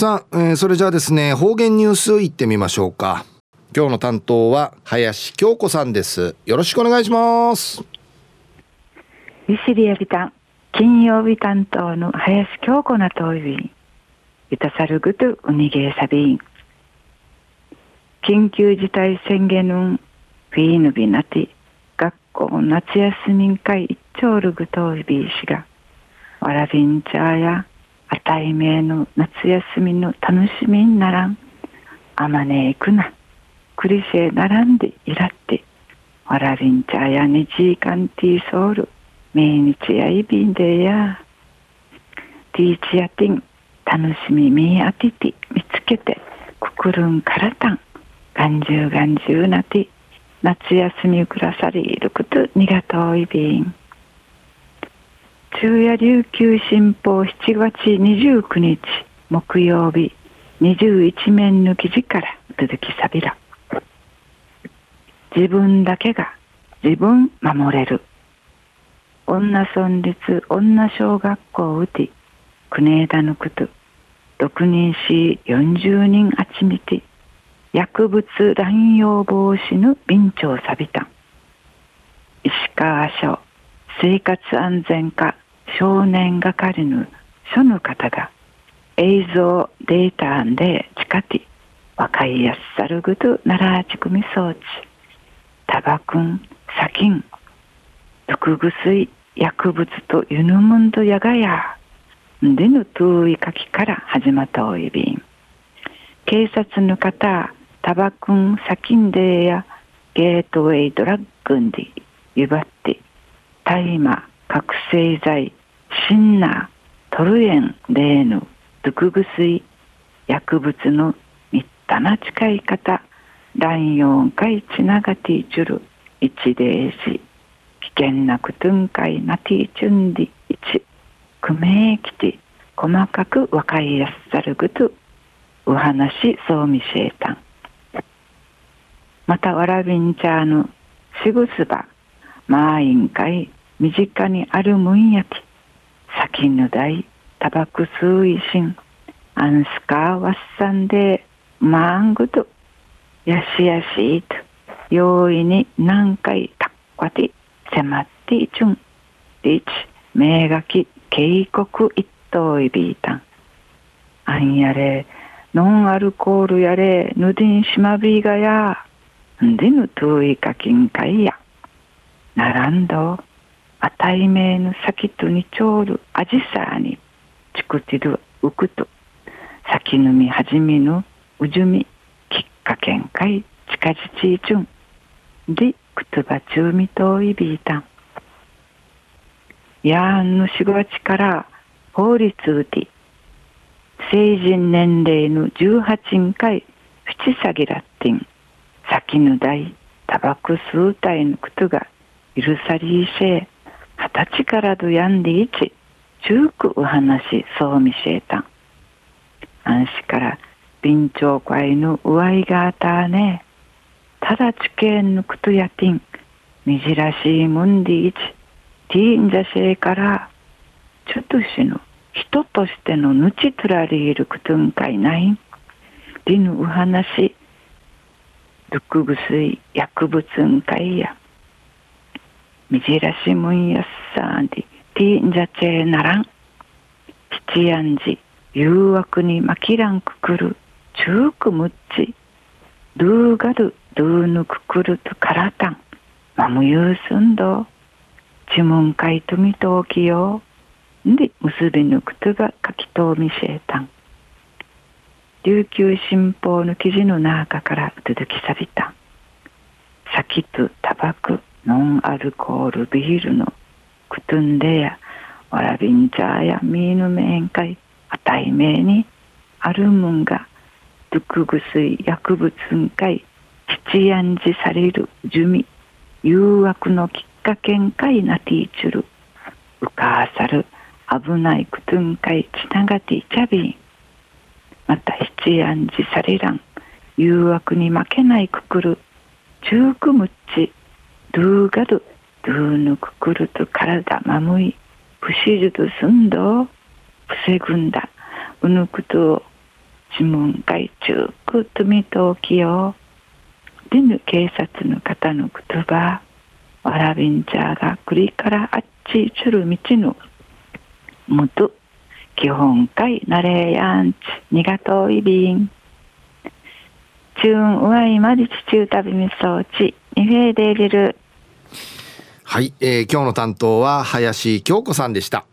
さあ、えー、それじゃあですね方言ニュースいってみましょうか。今日の担当は林京子さんです。よろしくお願いします。利尻エビタン金曜日担当の林京子なといゆたさるぐとうにげさびん。緊急事態宣言のフィーヌビナティ学校夏休み会一丁るぐといびしがわらびんちゃやあたいめの夏休みの楽しみにならん。あまねえくな。クリシェ並んでいらって。わらびんちゃやにじいかんティーソール。毎日やいびんでや。ティーチやティン。楽しみみあてて見つけて。くくるんからたん。がんじゅうがんじゅうなて夏休みくらさりいることにがとういびん。昼夜琉球新報7月29日木曜日21面の記事から続きさびら自分だけが自分守れる。女村立女小学校うて国枝のこと6人し40人あちみて薬物乱用防止の便長さびた石川署生活安全課少年係のその方が映像データで近く若いやっさるぐとならちくみ装置タバクン砂金。毒薬薬物とユヌムンドやがや。でぬ遠い書きから始まったおいび。ん警察の方タバクン砂金でやゲートウェイドラッグンでゆばって大麻覚醒剤シンナトルエンレーヌドクグスイ薬物のみったな使い方乱用会ちながていちゅる一例し危険なくとんかいなていちゅんり一くめきて細かくわかりやすさるぐとお話そうみせえたんまたわらびんちゃーのしぐすばまあいんかい身近にあるむんやき。先ぬだいタバクスーイシンアンスカーワッサンでマングドやしやしいと容易に何回たっわて迫っていちゅん。リチ名がき警告一等いびいたん。あんやれノンアルコールやれぬでんしまびがや。んでぬといかきんかいや。ならんど。あたいめぬ先とにちょうるあじさにちくてるうくと先ぬみはじみぬうじゅみきっかけんかい近じちいちゅん。でくつばちゅうみといびいた。んやんぬしごちから法律うて成人年齢の18回ふちさぎらってん。先ぬだいタバク数体のことが許さりいせ二十歳からどやんでいち中くお話そうみせえた。ん安心から便長会の上いがあたねただ地形のことやてんみじらしいもんでいち。ティーンジャシェから。ちょっとしの人としてのぬちとられることんかいない。んりぬお話。毒薬薬物んかいや。みじらしむんやっさんでティーンジャチェならん。七やんじ誘惑にまきらんくくる中くむっち。ドゥーガルドゥーヌくくるとからたん。まむゆうすんど。ちむんかいとみとおきよんで結びぬくとが書きとみせえたん。琉球新報の記事の中から続きさびた。ん酒とタバコノンアルコールビールのクトゥンデやわらびんちゃやミーヌメンカイあたいめいにあるもんがドゥクグスイ薬物んかい七やんじされるじゅみ誘惑のきっかけんかいなティーチュルうかあさる危ないくとんかいちながていちゃびん。また七やんじされらん誘惑に負けないくくる中くむっちドゥーガドドゥーヌククルと体まむい不死術すんど防ぐんだうぬくと諮問会中くとみときよデヌ警察の方の言葉わらびんちゃが栗からあっちちゅる道のむと基本会なれやんちにがといびん中うわいまりちちゅうたびみそうちにフェーデーリルはい、えー、今日の担当は林京子さんでした。